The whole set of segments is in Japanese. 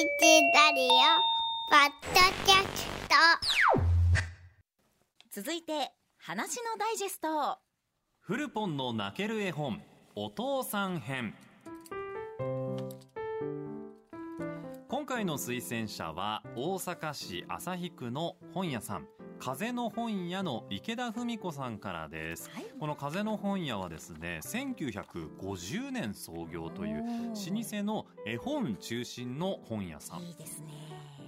ラディオポッドキャスト。続いて話のダイジェスト。フルポンの泣ける絵本お父さん編。今回の推薦者は大阪市旭区の本屋さん風の本屋の池田文子さんからです、はい。この風の本屋はですね1950年創業という老舗の絵本中心の本屋さん。いいですね。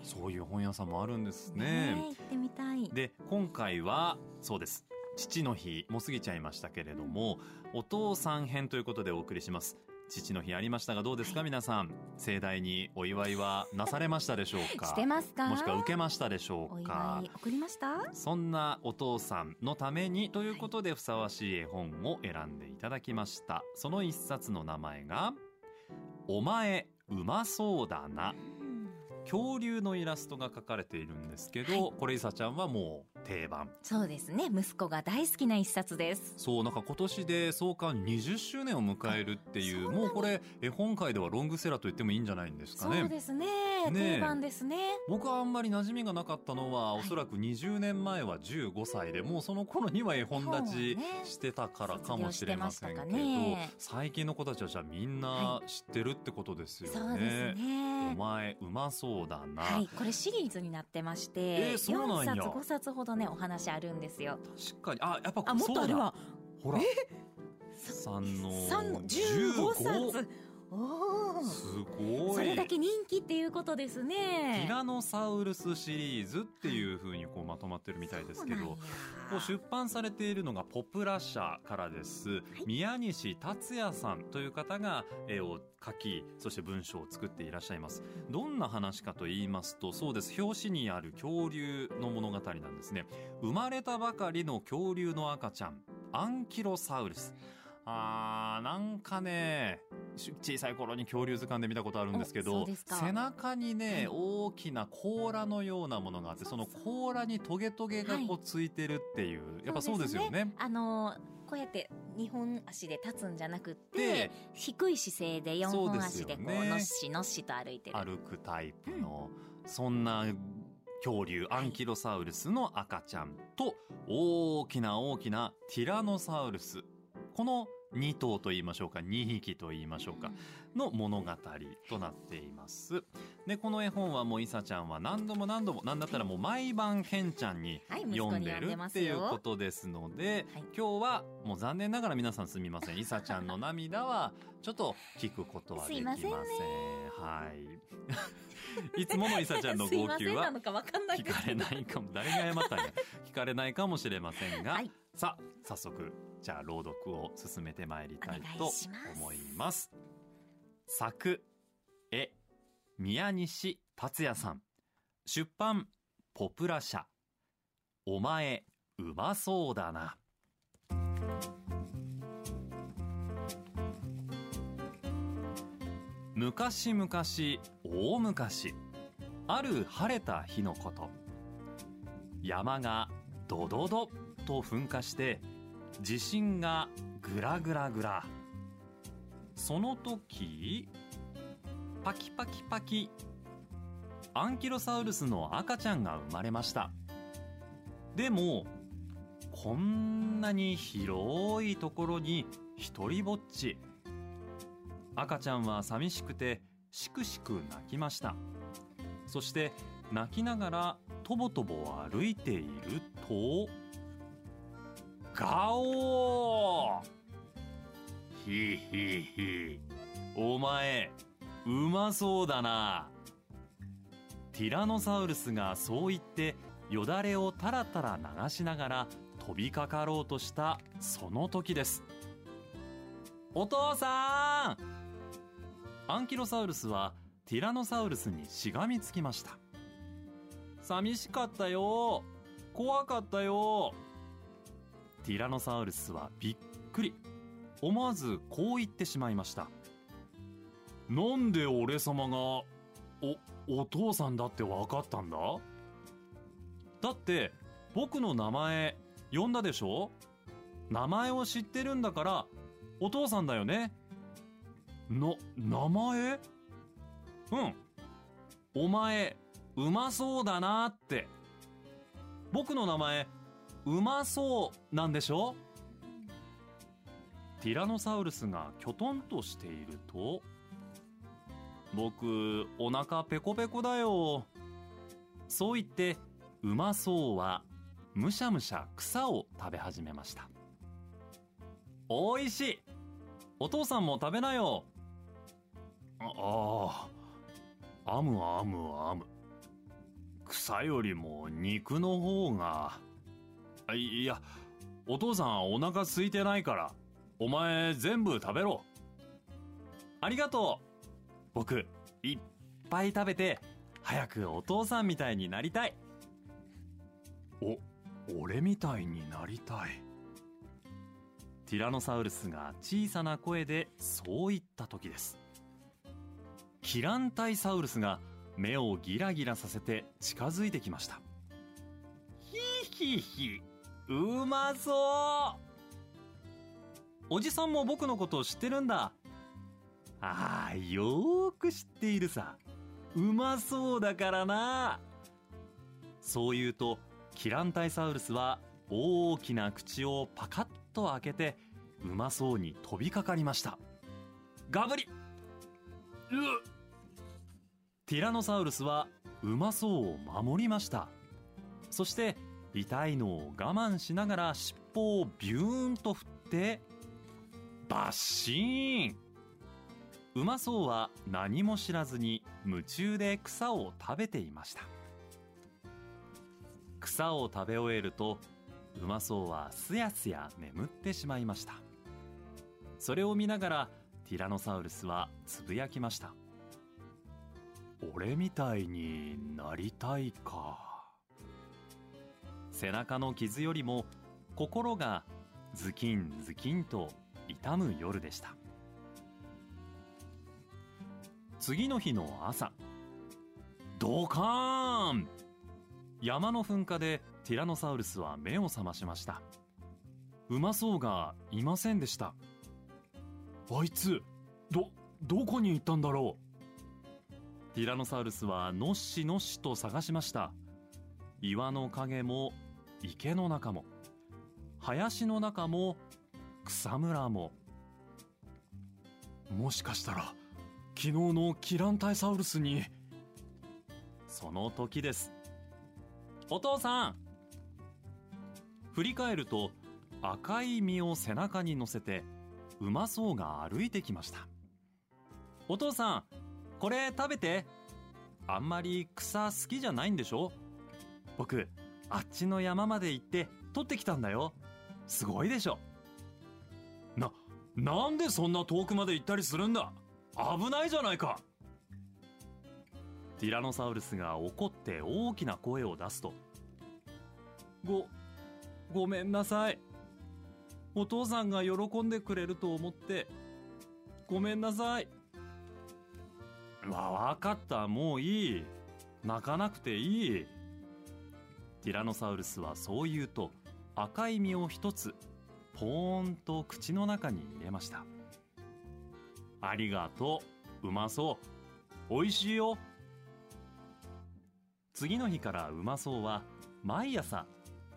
そういう本屋さんもあるんですね。ね行ってみたい。で今回はそうです。父の日もう過ぎちゃいましたけれどもお父さん編ということでお送りします父の日ありましたがどうですか、はい。皆さん。盛大にお祝いはなされましたでしょうか？してますかもしくは受けましたでしょおうか？祝い送りました？そんなお父さんのためにということでふさわしい絵本を選んでいただきました。その一冊の名前が「お前うまそうだな」恐竜のイラストが描かれているんですけど、これいさちゃんはもう定番。そうですね。息子が大好きな一冊です。そうなんか今年で創刊20周年を迎えるっていうもうこれ絵本界ではロングセラーと言ってもいいんじゃないんですかそうねですね。ねえ。定番ですね。僕はあんまり馴染みがなかったのは、はい。おそらく20年前は15歳でもうその頃には絵本立ちしてたからかもしれませんけど、ね。最近の子たちはじゃあみんな知ってるってことですよね。そうですね。お前うまそうだな、はい、これシリーズになってまして、えーそうなんや。4冊5冊ほどねお話あるんですよ。確かに。あやっぱあもっとあるわ。ほら。三の三15冊？すごい。それだけ人気っていうことですテねィラノサウルスシリーズっていう風にこうまとまってるみたいですけどこう出版されているのがポプラ社からです、宮西達也さんという方が絵を描きそして文章を作っていらっしゃいます。どんな話かと言いますとそうです。表紙にある恐竜の物語なんですね。生まれたばかりの恐竜の赤ちゃんアンキロサウルスあーなんかねし小さい頃に恐竜図鑑で見たことあるんですけど背中にね、はい。大きな甲羅のようなものがあってその甲羅にトゲトゲがこはうついてるっていう、やっぱそうですよね。あのこうやって2本足で立つんじゃなくってで低い姿勢で4そう本足でこうのっしのっしと歩いてる。歩くタイプの、そんな恐竜アンキロサウルスの赤ちゃんと大きな大きなティラノサウルスこの2頭と言いましょうか2匹と言いましょうか、の物語となっています。でこの絵本はもういさちゃんは何度も何度も何だったらもう毎晩ケンちゃんに読んでるっていうことですので、はい。今日はもう残念ながら皆さんすみません。いさちゃんの涙はちょっと聞くことはできません。はい。いつものいさちゃんの号泣は 聞かれないかも誰が謝ったんや。聞かれないかもしれませんが、はいさあ早速じゃあ朗読を進めてまいりたいとお願います思います。作絵宮西達也さん。出版ポプラ社。お前うまそうだな。昔々大昔ある晴れた日のこと。山がドドド。と噴火して地震がグラグラグラ。その時パキパキパキアンキロサウルスの赤ちゃんが生まれました。でもこんなに広いところに一人ぼっち。赤ちゃんは寂しくてしくしく泣きました。そして泣きながらとぼとぼ歩いているとガオー。ひひひお前うまそうだな。ティラノサウルスがそう言ってよだれをたらたら流しながら飛びかかろうとしたその時です。お父さん。アンキロサウルスはティラノサウルスにしがみつきました。寂しかったよ。怖かったよ。ティラノサウルスはびっくり。思わずこう言ってしまいました。なんで俺様がおお父さんだって分かったんだ？だって僕の名前呼んだでしょ？名前を知ってるんだからお父さんだよね？な名前？うん。お前、うまそうだなって。僕の名前、うまそうなんでしょ？ティラノサウルスがきょとんとしていると、僕、お腹ペコペコだよ。そう言って、うまそうは、むしゃむしゃ草を食べ始めました。おいしいお父さんも食べなよああ、あむあむあむ。草よりも肉の方が。あいや、お父さんお腹空いてないから、お前全部食べろ。ありがとう。僕、いっぱい食べて、早くお父さんみたいになりたい。お、俺みたいになりたい。ティラノサウルスが小さな声でそう言った時です。キランタイサウルスが目をギラギラさせて近づいてきました。ひひひ、うまそうおじさんも僕のことを知ってるんだ。ああ、よーく知っているさ。うまそうだからな。そう言うと、キランタイサウルスは大きな口をパカッと開けて、うまそうに飛びかかりました。ガブリうティラノサウルスはうまそうを守りました。そして、痛いのを我慢しながら尻尾をビューンと振って、バッシーン。うまそうは何も知らずに夢中で草を食べていました。草を食べ終えるとうまそうはすやすや眠ってしまいました。それを見ながらティラノサウルスはつぶやきました。俺みたいになりたいか。背中の傷よりも心がズキンズキンと痛む夜でした。次の日の朝ドカーン。山の噴火でティラノサウルスは目を覚ましました。うまそうがいませんでした。あいつどどこに行ったんだろう。ティラノサウルスはのっしのっしと探しました。岩の影も池の中も林の中も草むらももしかしたら昨日のキランタイサウルスにその時です。お父さん振り返ると赤い実を背中に乗せてうまそうが歩いてきました。お父さんこれ食べて。あんまり草好きじゃないんでしょ？僕あっちの山まで行って取ってきたんだよ。すごいでしょ。ななんでそんな遠くまで行ったりするんだ？危ないじゃないか。ティラノサウルスが怒って大きな声を出すとごごめんなさい。お父さんが喜んでくれると思ってごめんなさい。わわかった。もういい。泣かなくていい。ティラノサウルスはそう言うと赤い実を一つポーンと口の中に入れましたありがとう。うまそう。おいしいよ。次の日からうまそうは毎朝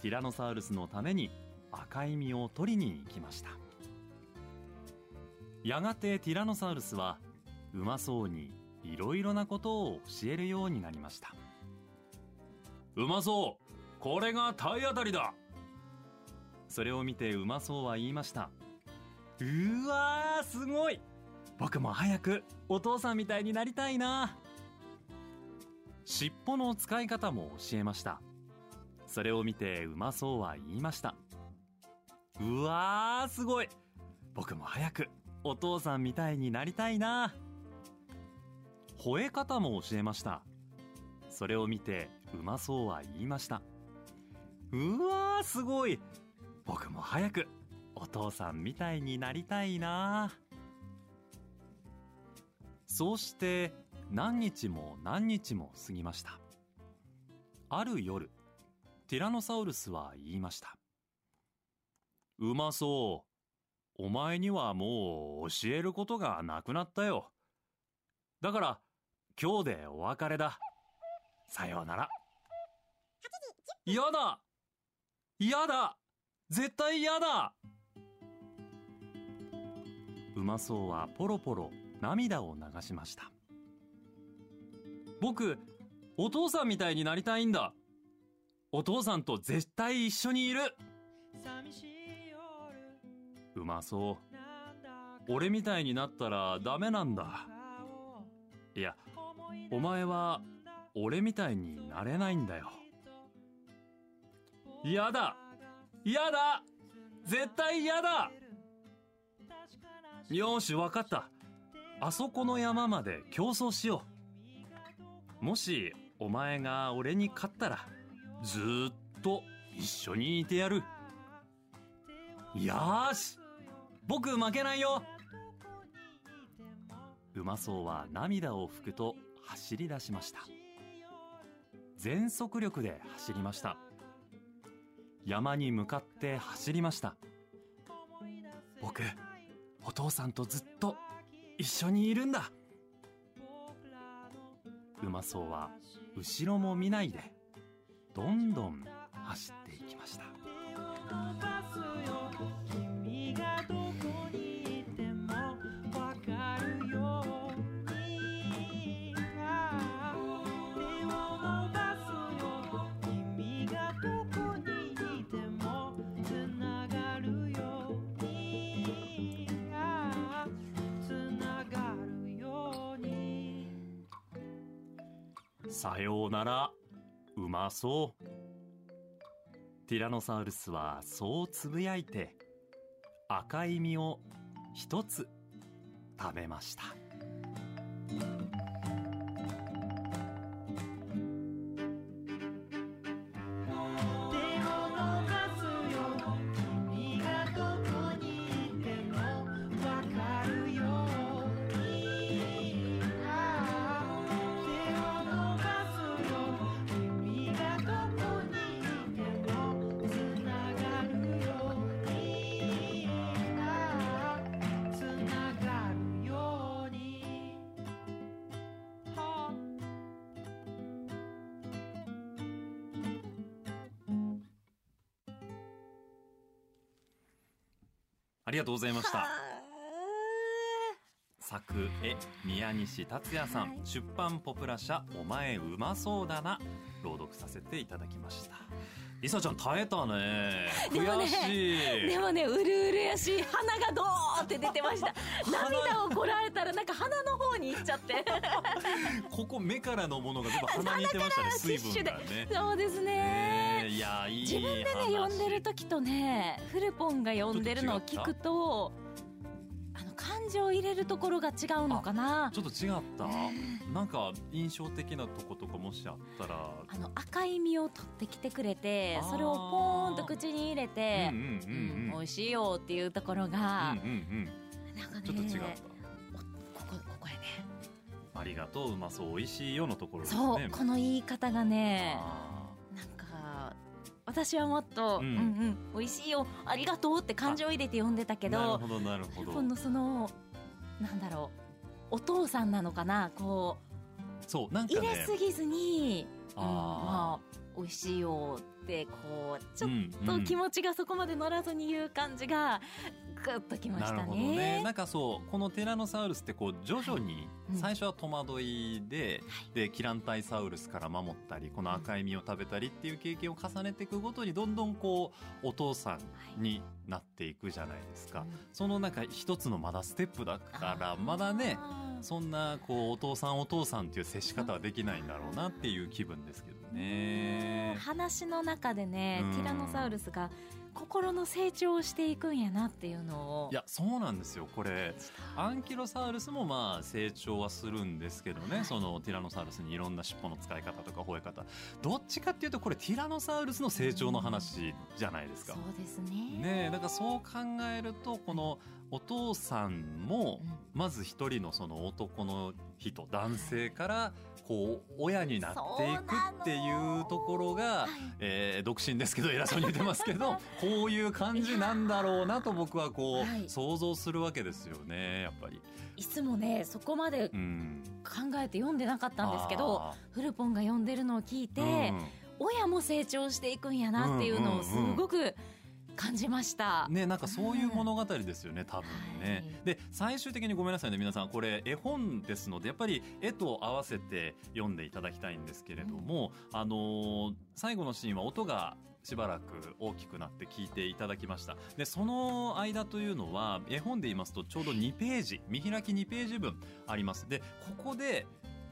ティラノサウルスのために赤い実を取りに行きました。やがてティラノサウルスはうまそうにいろいろなことを教えるようになりました。うまそうこれが体当たりだ。それを見てうまそうは言いました。うわーすごい。僕も早くお父さんみたいになりたいな。尻尾の使い方も教えました。それを見てうまそうは言いました。うわーすごい。僕も早くお父さんみたいになりたいな。吠え方も教えました。それを見てうまそうは言いました。うわーすごい僕も早くお父さんみたいになりたいなそうして何日も何日も過ぎました。ある夜、ティラノサウルスは言いました。うまそう。お前にはもう教えることがなくなったよ。だから、今日でお別れださようなら嫌だ嫌だ。絶対嫌だ。うまそうはポロポロ涙を流しました。僕お父さんみたいになりたいんだ。お父さんと絶対一緒にいる。うまそう。俺みたいになったらダメなんだ。いやお前は俺みたいになれないんだよ。嫌だ。嫌だ。絶対嫌だ。よしわかった。あそこの山まで競争しよう。もしお前が俺に勝ったらずっと一緒にいてやる。よし。僕負けないよ。うまそうは涙を拭くと走り出しました。全速力で走りました。山に向かって走りました。僕お父さんとずっと一緒にいるんだ。うまそうは後ろも見ないでどんどん走っていきました。さようなら。うまそう。ティラノサウルスはそうつぶやいて赤い実を一つ食べました。ありがとうございました。作絵宮西達也さん。出版ポプラ社お前うまそうだな。朗読させていただきました。りさちゃん耐えたね。でもね悔しい。でもねうるうるやし鼻がドーって出てました。涙をこられたらなんか鼻の方に行っちゃって。ここ目からのものが全部鼻にいってましたね。水分がね。そうですね。ねえ。いやいい自分でね話読んでる時とねフルポンが読んでるのを聞くとあの感情を入れるところが違うのかな。ちょっと違った。なんか印象的なとことかもしあったら。あの赤い実を取ってきてくれてそれをポーンと口に入れてうんうんうんうん。美味しいよっていうところが、うんうんなんかねうんちょっと違ったありがとううまそう美味しいよのところですそうねこの言い方がねあなんか私はもっと、ううんん、うん美味しいよありがとうって感情を入れて読んでたけーなるどほどなるほど。このそのなんだろうお父さんなのかなこそうなんう入かね。れすぎずに、うん、あまあ美味しいよってこうちょっっと気持ちがそこまで乗らずに言う感じがグッときましたね。ね。なんかそうこのティラノサウルスってこう徐々にうん。最初は戸惑いで、でキランタイサウルスから守ったりこの赤い実を食べたりっていう経験を重ねていくごとにどんどんこうお父さんになっていくじゃないですか、その中一つのまだステップだからまだねそんなこうお父さんお父さんっていう接し方はできないんだろうなっていう気分ですけどね。話の中でねうん。ティラノサウルスが心の成長をしていくんやなっていうのを。いやそうなんですよ。これアンキロサウルスもまあ成長はするんですけどね、はい。そのティラノサウルスにいろんな尻尾の使い方とか吠え方。どっちかっていうとこれティラノサウルスの成長の話じゃないですか。そうですね。ねえだからそう考えるとこのお父さんもうん。まず一人のその男の人男性からこう親になっていくっていうところが、はい。えー独身ですけど偉そうに言ってますけど こういう感じなんだろうなと僕はこう、はい。想像するわけですよねやっぱり。いつもねそこまでうん、考えて読んでなかったんですけどあフルポンが読んでるのを聞いて、ー親も成長していくんやなっていうのをすごく感じました。ね、なんかそういう物語ですよね、多分ね。はいで、最終的にごめんなさいね、皆さん、これ絵本ですので、やっぱり絵と合わせて読んでいただきたいんですけれども、あのー最後のシーンは音がしばらく大きくなって聞いていただきました。で、その間というのは、絵本で言いますとちょうど2ページ、見開き2ページ分あります。で、ここで、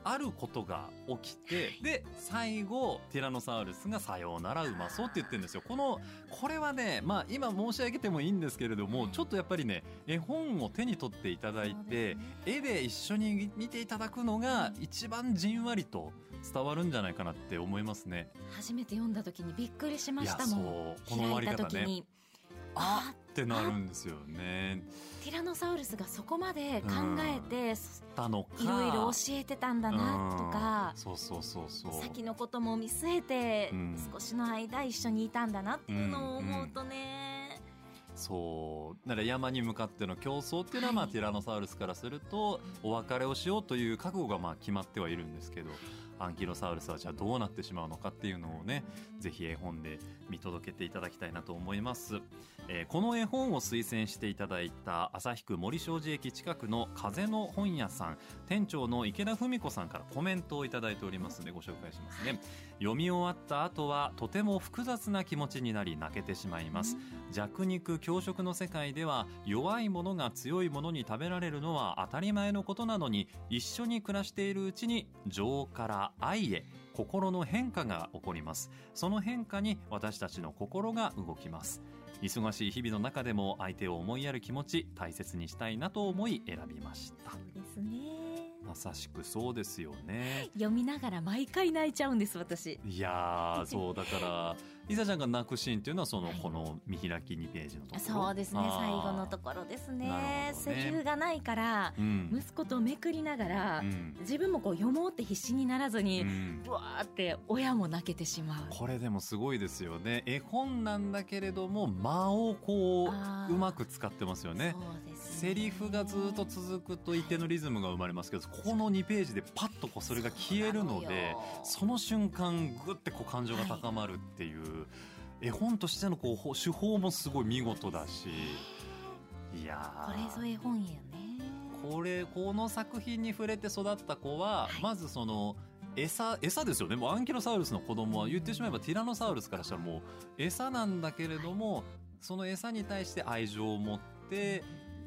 あることが起きて、で、最後、ティラノサウルスがさようならうまそうって言ってるんですよ。この、これはね、まあ今申し上げてもいいんですけれども、ちょっとやっぱりね、絵本を手に取っていただいて、絵で一緒に見ていただくのが一番じんわりと伝わるんじゃないかなって思いますね。初めて読んだ時にびっくりしましたもん。この終わり方ね。あってなるんですよね。ティラノサウルスがそこまで考えて、たのか。いろいろ教えてたんだなとか。うん、そうそうそうそう。先のことも見据えて、うん。少しの間一緒にいたんだなっていうのを思うとね、そう。だから山に向かっての競争っていうのは、まあ、はいティラノサウルスからするとお別れをしようという覚悟がまあ決まってはいるんですけどアンキロサウルスはじゃあどうなってしまうのかっていうのをねぜひ絵本で見届けていただきたいなと思います、えーこの絵本を推薦していただいた旭区森小路駅近くの風の本屋さん店長の池田文子さんからコメントをいただいておりますのでご紹介しますね。読み終わった後はとても複雑な気持ちになり泣けてしまいます。弱肉強食の世界では弱い者が強い者に食べられるのは当たり前のことなのに一緒に暮らしているうちに情から愛へ心の変化が起こります。その変化に私たちの心が動きます。忙しい日々の中でも相手を思いやる気持ち大切にしたいなと思い選びました。そうですね。まさしくそうですよね。読みながら毎回泣いちゃうんです私。いやーそうだからリサちゃんが泣くシーンっていうのはその、はい。この見開き2ページのところ？そうですね。最後のところですね。ねセリフがないからうん。息子とめくりながら、うん。自分もこう読もうって必死にならずに、うん。ぶわーって親も泣けてしまう。これでもすごいですよね。絵本なんだけれども間をこううまく使ってますよね。そうですねセリフがずっと続くと一定のリズムが生まれますけどこの2ページでパッとこうそれが消えるのでその瞬間グッてこう感情が高まるっていう、絵本としてのこうほ手法もすごい見事だしいやこーれぞ絵本やね。これこの作品に触れて育った子は、はい。まずその餌餌ですよね。もうアンキロサウルスの子供は言ってしまえばティラノサウルスからしたらもう餌なんだけれども、その餌に対して愛情を持って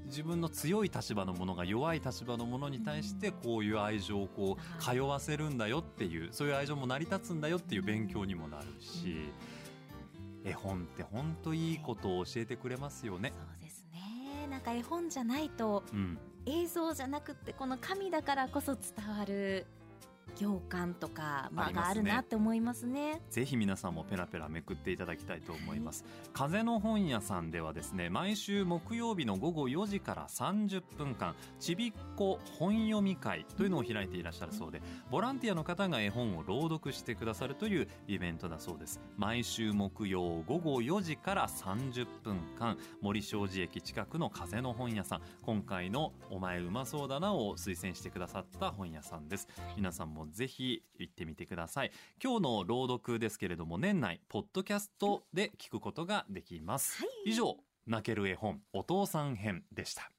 自分の強い立場のものが弱い立場のものに対してこういう愛情をこう通わせるんだよっていうそういう愛情も成り立つんだよっていう勉強にもなるし、絵本って本当いいことを教えてくれますよね。そうですね。なんか絵本じゃないとうん。映像じゃなくってこの紙だからこそ伝わる行間とか間があるなって思いますねぜひ皆さんもペラペラめくっていただきたいと思います。風の本屋さんではですね、毎週木曜日の午後4時から30分間、ちびっこ本読み会というのを開いていらっしゃるそうで、ボランティアの方が絵本を朗読してくださるというイベントだそうです。毎週木曜午後4時から30分間、森小路駅近くの風の本屋さん、今回のお前うまそうだなを推薦してくださった本屋さんです。皆さんもぜひ行ってみてください。今日の朗読ですけれども年内ポッドキャストで聞くことができます、はい。以上泣ける絵本お父さん編でした